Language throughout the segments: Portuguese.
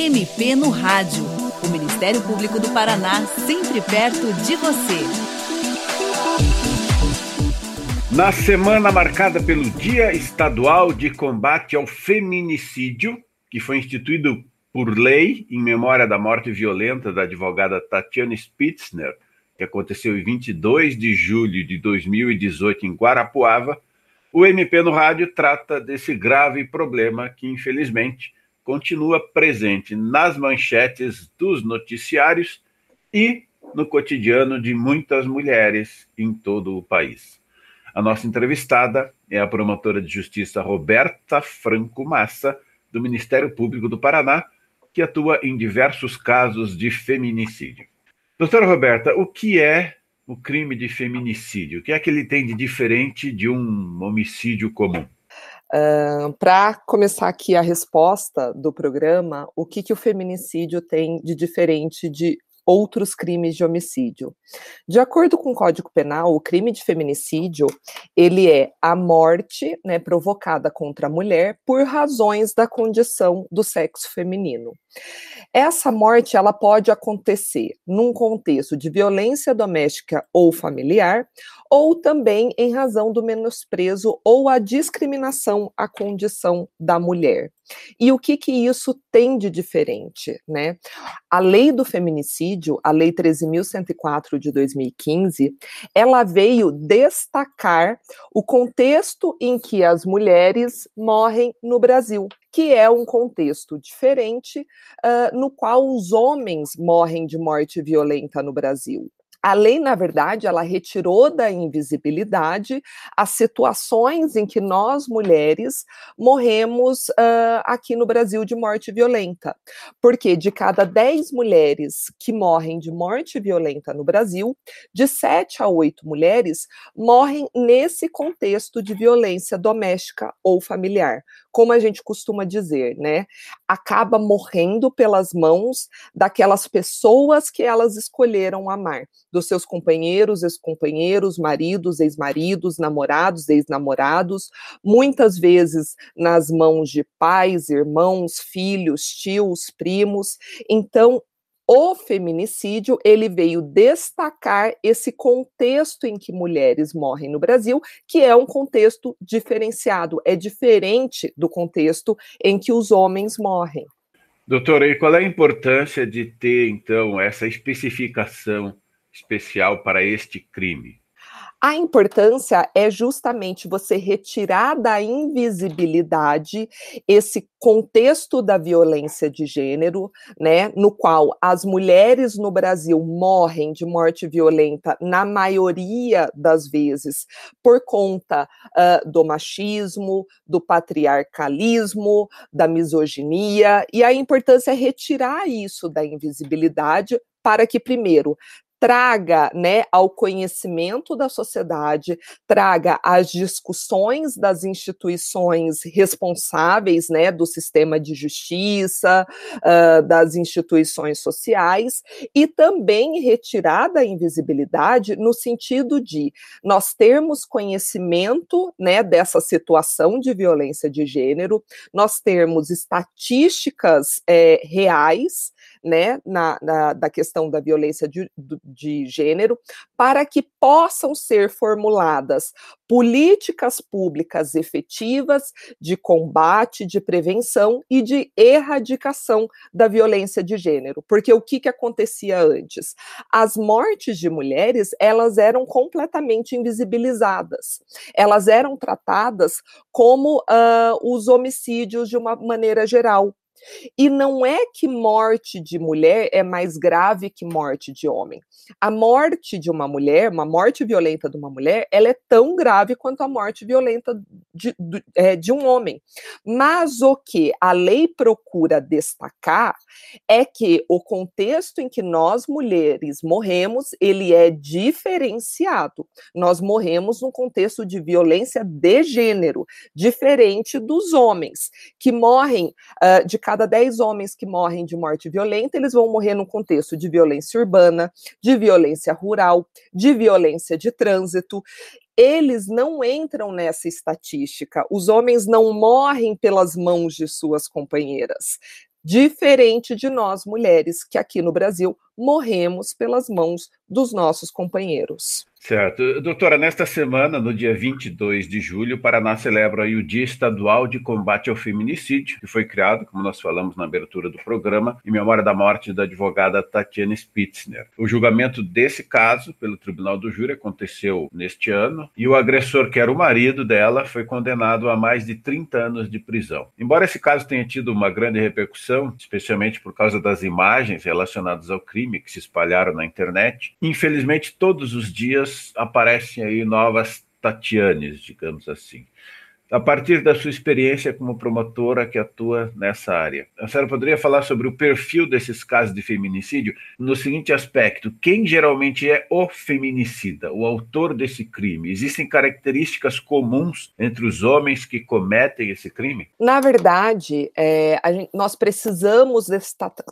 MP no Rádio. O Ministério Público do Paraná, sempre perto de você. Na semana marcada pelo Dia Estadual de Combate ao Feminicídio, que foi instituído por lei em memória da morte violenta da advogada Tatiana Spitzner, que aconteceu em 22 de julho de 2018 em Guarapuava, o MP no Rádio trata desse grave problema que, infelizmente, continua presente nas manchetes dos noticiários e no cotidiano de muitas mulheres em todo o país. A nossa entrevistada é a promotora de justiça Roberta Franco Massa, do Ministério Público do Paraná, que atua em diversos casos de feminicídio. Doutora Roberta, o que é o crime de feminicídio? O que é que ele tem de diferente de um homicídio comum? Uh, Para começar aqui a resposta do programa, o que, que o feminicídio tem de diferente de outros crimes de homicídio. De acordo com o Código Penal, o crime de feminicídio, ele é a morte, né, provocada contra a mulher por razões da condição do sexo feminino. Essa morte, ela pode acontecer num contexto de violência doméstica ou familiar, ou também em razão do menosprezo ou a discriminação à condição da mulher. E o que que isso tem de diferente, né? A lei do feminicídio, a lei 13.104 de 2015, ela veio destacar o contexto em que as mulheres morrem no Brasil, que é um contexto diferente uh, no qual os homens morrem de morte violenta no Brasil. A lei, na verdade, ela retirou da invisibilidade as situações em que nós, mulheres, morremos uh, aqui no Brasil de morte violenta. Porque de cada 10 mulheres que morrem de morte violenta no Brasil, de 7 a 8 mulheres morrem nesse contexto de violência doméstica ou familiar. Como a gente costuma dizer, né? Acaba morrendo pelas mãos daquelas pessoas que elas escolheram amar dos seus companheiros, ex-companheiros, maridos, ex-maridos, namorados, ex-namorados, muitas vezes nas mãos de pais, irmãos, filhos, tios, primos. Então, o feminicídio ele veio destacar esse contexto em que mulheres morrem no Brasil, que é um contexto diferenciado, é diferente do contexto em que os homens morrem. Doutora, e qual é a importância de ter, então, essa especificação especial para este crime? A importância é justamente você retirar da invisibilidade esse contexto da violência de gênero, né, no qual as mulheres no Brasil morrem de morte violenta na maioria das vezes por conta uh, do machismo, do patriarcalismo, da misoginia, e a importância é retirar isso da invisibilidade para que, primeiro, traga né, ao conhecimento da sociedade, traga as discussões das instituições responsáveis né, do sistema de justiça, uh, das instituições sociais, e também retirar da invisibilidade no sentido de nós termos conhecimento né, dessa situação de violência de gênero, nós termos estatísticas é, reais né, na, na, da questão da violência de, de gênero, para que possam ser formuladas políticas públicas efetivas de combate, de prevenção e de erradicação da violência de gênero. Porque o que, que acontecia antes? As mortes de mulheres, elas eram completamente invisibilizadas. Elas eram tratadas como uh, os homicídios de uma maneira geral. E não é que morte de mulher é mais grave que morte de homem. A morte de uma mulher, uma morte violenta de uma mulher, ela é tão grave quanto a morte violenta de, de, é, de um homem. Mas o que a lei procura destacar é que o contexto em que nós mulheres morremos, ele é diferenciado. Nós morremos num contexto de violência de gênero, diferente dos homens, que morrem uh, de cada 10 homens que morrem de morte violenta, eles vão morrer num contexto de violência urbana, de violência rural, de violência de trânsito eles não entram nessa estatística. Os homens não morrem pelas mãos de suas companheiras. diferente de nós mulheres, que aqui no Brasil morremos pelas mãos dos nossos companheiros. Certo. Doutora, nesta semana, no dia 22 de julho, o Paraná celebra o Dia Estadual de Combate ao Feminicídio, que foi criado, como nós falamos na abertura do programa, em memória da morte da advogada Tatiana Spitzner. O julgamento desse caso, pelo Tribunal do Júri, aconteceu neste ano, e o agressor, que era o marido dela, foi condenado a mais de 30 anos de prisão. Embora esse caso tenha tido uma grande repercussão, especialmente por causa das imagens relacionadas ao crime que se espalharam na internet, infelizmente todos os dias aparecem aí novas Tatianes, digamos assim a partir da sua experiência como promotora que atua nessa área. A senhora poderia falar sobre o perfil desses casos de feminicídio no seguinte aspecto: quem geralmente é o feminicida, o autor desse crime? Existem características comuns entre os homens que cometem esse crime? Na verdade, é, gente, nós precisamos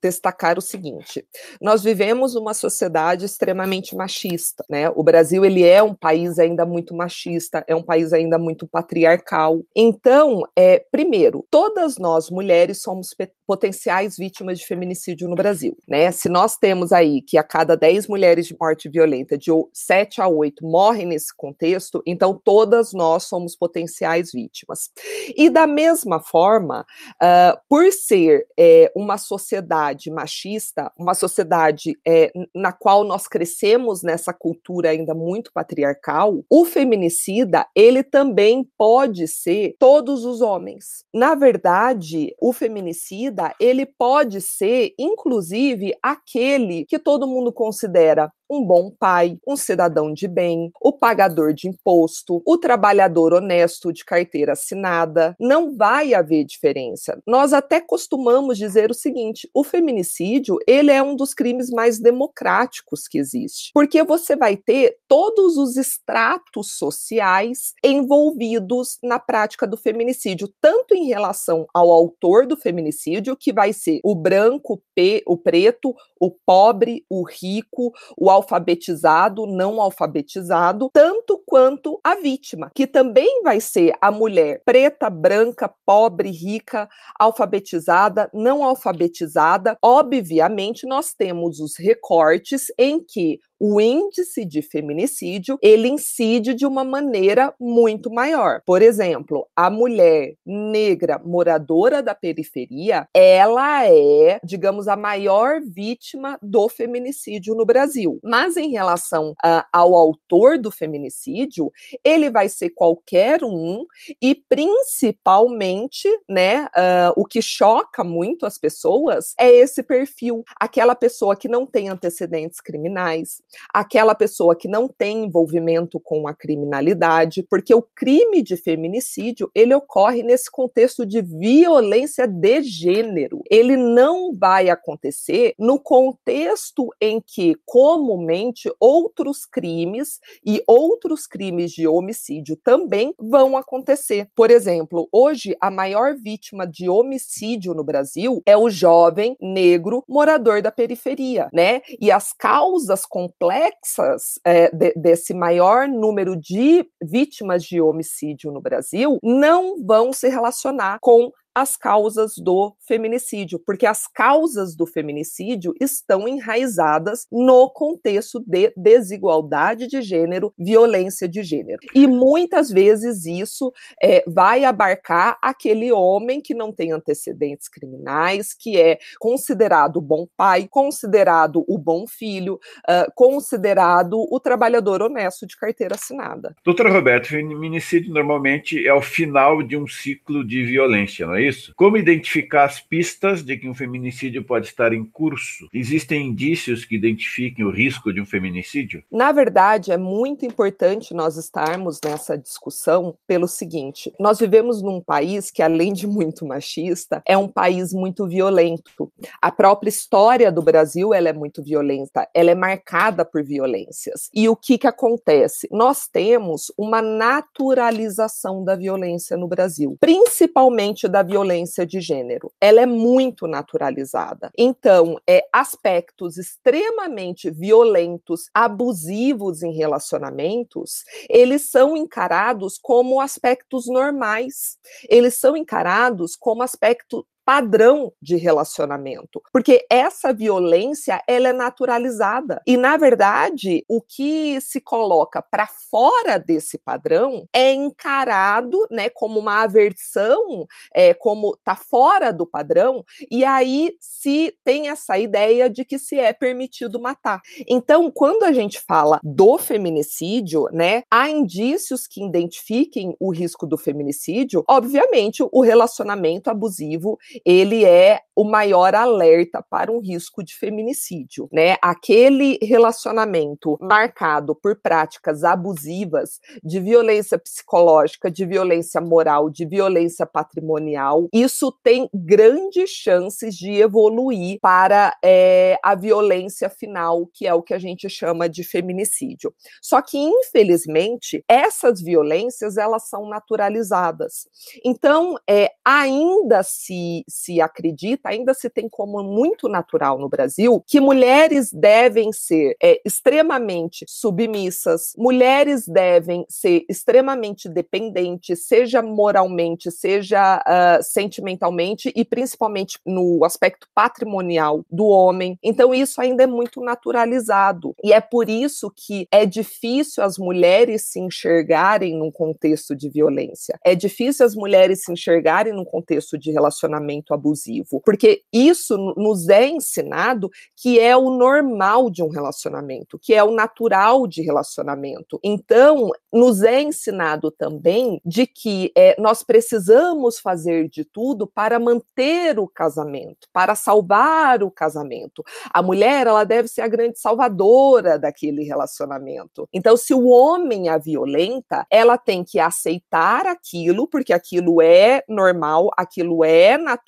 destacar o seguinte: nós vivemos uma sociedade extremamente machista, né? O Brasil ele é um país ainda muito machista, é um país ainda muito patriarcal então, é, primeiro, todas nós mulheres somos potenciais vítimas de feminicídio no Brasil, né? Se nós temos aí que a cada 10 mulheres de morte violenta, de 7 a 8 morrem nesse contexto, então todas nós somos potenciais vítimas. E da mesma forma, uh, por ser é, uma sociedade machista, uma sociedade é, na qual nós crescemos nessa cultura ainda muito patriarcal, o feminicida, ele também pode ser todos os homens. Na verdade, o feminicida, ele pode ser, inclusive, aquele que todo mundo considera um bom pai, um cidadão de bem, o pagador de imposto, o trabalhador honesto de carteira assinada. Não vai haver diferença. Nós até costumamos dizer o seguinte: o feminicídio ele é um dos crimes mais democráticos que existe, porque você vai ter todos os estratos sociais envolvidos na prática do feminicídio, tanto em relação ao autor do feminicídio, que vai ser o branco, o preto, o pobre, o rico, o alfabetizado, não alfabetizado, tanto quanto a vítima, que também vai ser a mulher preta, branca, pobre, rica, alfabetizada, não alfabetizada. Obviamente, nós temos os recortes em que o índice de feminicídio ele incide de uma maneira muito maior. Por exemplo, a mulher negra moradora da periferia, ela é, digamos, a maior vítima do feminicídio no Brasil. Mas em relação uh, ao autor do feminicídio, ele vai ser qualquer um e principalmente, né, uh, o que choca muito as pessoas é esse perfil, aquela pessoa que não tem antecedentes criminais, aquela pessoa que não tem envolvimento com a criminalidade, porque o crime de feminicídio, ele ocorre nesse contexto de violência de gênero. Ele não vai acontecer no contexto em que comumente outros crimes e outros crimes de homicídio também vão acontecer. Por exemplo, hoje a maior vítima de homicídio no Brasil é o jovem negro morador da periferia, né? E as causas complexas é, de, desse maior número de vítimas de homicídio no Brasil não vão se relacionar com as causas do feminicídio, porque as causas do feminicídio estão enraizadas no contexto de desigualdade de gênero, violência de gênero. E muitas vezes isso é, vai abarcar aquele homem que não tem antecedentes criminais, que é considerado o bom pai, considerado o bom filho, uh, considerado o trabalhador honesto de carteira assinada. Doutora Roberto, feminicídio normalmente é o final de um ciclo de violência, não é isso? Como identificar as pistas de que um feminicídio pode estar em curso? Existem indícios que identifiquem o risco de um feminicídio? Na verdade, é muito importante nós estarmos nessa discussão pelo seguinte: nós vivemos num país que, além de muito machista, é um país muito violento. A própria história do Brasil ela é muito violenta, ela é marcada por violências. E o que, que acontece? Nós temos uma naturalização da violência no Brasil, principalmente da violência de gênero. Ela é muito naturalizada. Então, é, aspectos extremamente violentos, abusivos em relacionamentos, eles são encarados como aspectos normais. Eles são encarados como aspecto padrão de relacionamento, porque essa violência ela é naturalizada e na verdade o que se coloca para fora desse padrão é encarado, né, como uma aversão, é, como tá fora do padrão e aí se tem essa ideia de que se é permitido matar. Então, quando a gente fala do feminicídio, né, há indícios que identifiquem o risco do feminicídio. Obviamente, o relacionamento abusivo, ele é o maior alerta para um risco de feminicídio, né? Aquele relacionamento marcado por práticas abusivas de violência psicológica, de violência moral, de violência patrimonial, isso tem grandes chances de evoluir para é, a violência final, que é o que a gente chama de feminicídio. Só que, infelizmente, essas violências elas são naturalizadas. Então, é, ainda se, se acredita, ainda se tem como muito natural no Brasil que mulheres devem ser é, extremamente submissas, mulheres devem ser extremamente dependentes, seja moralmente, seja uh, sentimentalmente e principalmente no aspecto patrimonial do homem. Então, isso ainda é muito naturalizado. E é por isso que é difícil as mulheres se enxergarem num contexto de violência. É difícil as mulheres se enxergarem num contexto de relacionamento abusivo, porque isso nos é ensinado que é o normal de um relacionamento, que é o natural de relacionamento. Então, nos é ensinado também de que é, nós precisamos fazer de tudo para manter o casamento, para salvar o casamento. A mulher, ela deve ser a grande salvadora daquele relacionamento. Então, se o homem a violenta, ela tem que aceitar aquilo, porque aquilo é normal, aquilo é natural,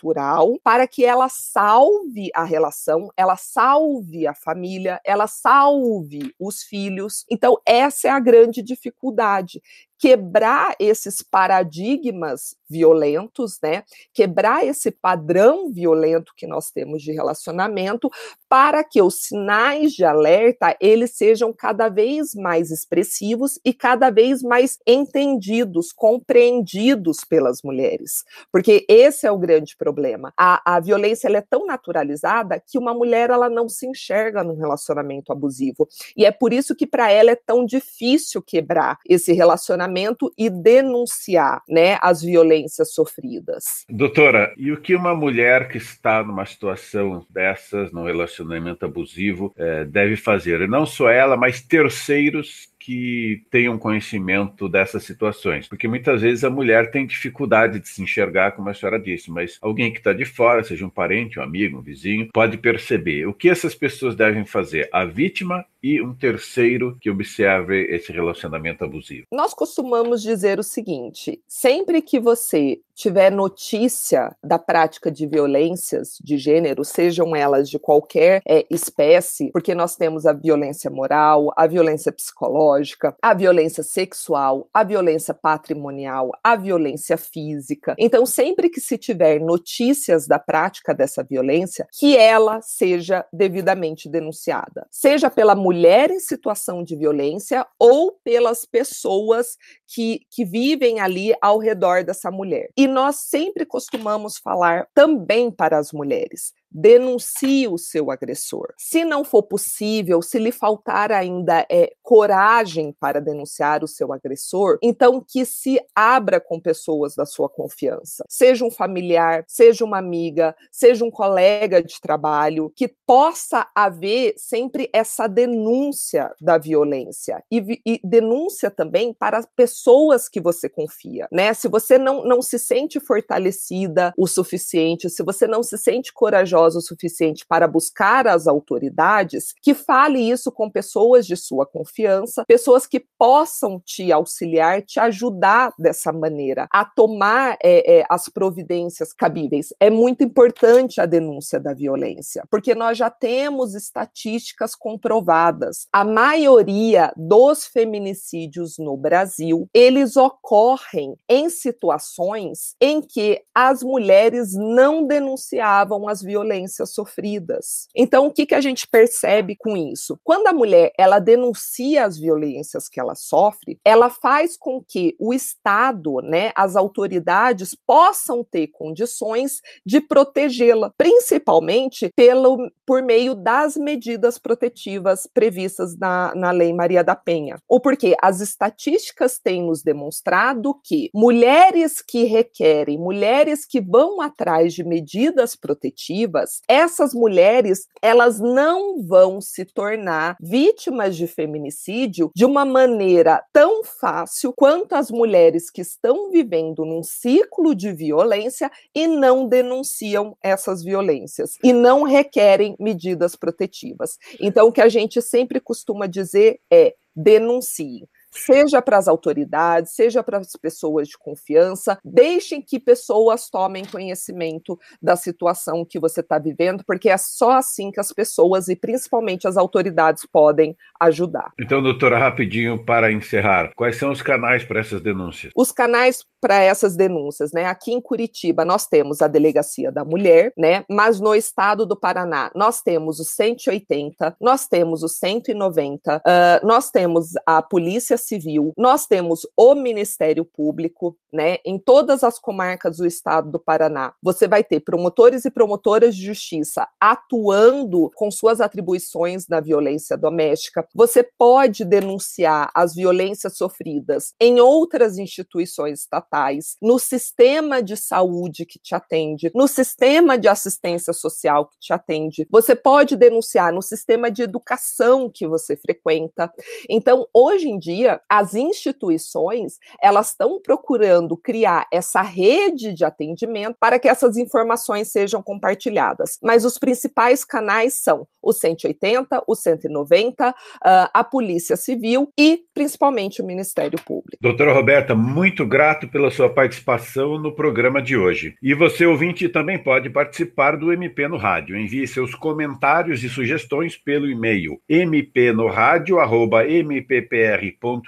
para que ela salve a relação, ela salve a família, ela salve os filhos. Então, essa é a grande dificuldade quebrar esses paradigmas violentos, né? Quebrar esse padrão violento que nós temos de relacionamento para que os sinais de alerta eles sejam cada vez mais expressivos e cada vez mais entendidos, compreendidos pelas mulheres. Porque esse é o grande problema. A, a violência é tão naturalizada que uma mulher ela não se enxerga num relacionamento abusivo. E é por isso que para ela é tão difícil quebrar esse relacionamento e denunciar né, as violências sofridas. Doutora, e o que uma mulher que está numa situação dessas, num relacionamento abusivo, é, deve fazer? E não só ela, mas terceiros que tenham conhecimento dessas situações, porque muitas vezes a mulher tem dificuldade de se enxergar, como a senhora disse, mas alguém que está de fora, seja um parente, um amigo, um vizinho, pode perceber. O que essas pessoas devem fazer? A vítima e um terceiro que observe esse relacionamento abusivo. Nós costumamos dizer o seguinte: sempre que você tiver notícia da prática de violências de gênero, sejam elas de qualquer é, espécie, porque nós temos a violência moral, a violência psicológica, a violência sexual, a violência patrimonial, a violência física. Então, sempre que se tiver notícias da prática dessa violência, que ela seja devidamente denunciada, seja pela mulher em situação de violência ou pelas pessoas que, que vivem ali ao redor dessa mulher. E nós sempre costumamos falar também para as mulheres denuncie o seu agressor. Se não for possível, se lhe faltar ainda é, coragem para denunciar o seu agressor, então que se abra com pessoas da sua confiança, seja um familiar, seja uma amiga, seja um colega de trabalho, que possa haver sempre essa denúncia da violência e, e denúncia também para pessoas que você confia, né? Se você não, não se sente fortalecida o suficiente, se você não se sente corajosa o suficiente para buscar as autoridades, que fale isso com pessoas de sua confiança, pessoas que possam te auxiliar, te ajudar dessa maneira a tomar é, é, as providências cabíveis. É muito importante a denúncia da violência, porque nós já temos estatísticas comprovadas. A maioria dos feminicídios no Brasil, eles ocorrem em situações em que as mulheres não denunciavam as violências violências sofridas. Então, o que, que a gente percebe com isso? Quando a mulher ela denuncia as violências que ela sofre, ela faz com que o Estado, né, as autoridades possam ter condições de protegê-la, principalmente pelo, por meio das medidas protetivas previstas na, na Lei Maria da Penha. Ou porque as estatísticas têm nos demonstrado que mulheres que requerem, mulheres que vão atrás de medidas protetivas, essas mulheres, elas não vão se tornar vítimas de feminicídio de uma maneira tão fácil quanto as mulheres que estão vivendo num ciclo de violência e não denunciam essas violências e não requerem medidas protetivas. Então, o que a gente sempre costuma dizer é denuncie seja para as autoridades, seja para as pessoas de confiança, deixem que pessoas tomem conhecimento da situação que você está vivendo, porque é só assim que as pessoas e principalmente as autoridades podem ajudar. Então, doutora, rapidinho para encerrar, quais são os canais para essas denúncias? Os canais para essas denúncias, né? Aqui em Curitiba nós temos a Delegacia da Mulher, né? Mas no estado do Paraná nós temos o 180, nós temos o 190, uh, nós temos a Polícia Civil, nós temos o Ministério Público, né? Em todas as comarcas do estado do Paraná, você vai ter promotores e promotoras de justiça atuando com suas atribuições na violência doméstica. Você pode denunciar as violências sofridas em outras instituições estatais no sistema de saúde que te atende, no sistema de assistência social que te atende. Você pode denunciar no sistema de educação que você frequenta. Então, hoje em dia, as instituições, elas estão procurando criar essa rede de atendimento para que essas informações sejam compartilhadas. Mas os principais canais são o 180, o 190, ah, a Polícia Civil e principalmente o Ministério Público. Doutora Roberta, muito grato pela sua participação no programa de hoje. E você, ouvinte, também pode participar do MP no Rádio. Envie seus comentários e sugestões pelo e-mail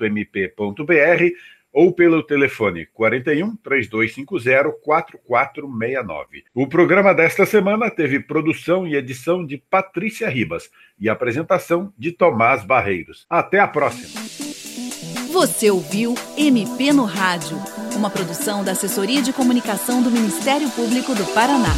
mpnorradio.mppr.mp.br ou pelo telefone 41 3250 4469. O programa desta semana teve produção e edição de Patrícia Ribas e apresentação de Tomás Barreiros. Até a próxima. Você ouviu MP no Rádio, uma produção da Assessoria de Comunicação do Ministério Público do Paraná.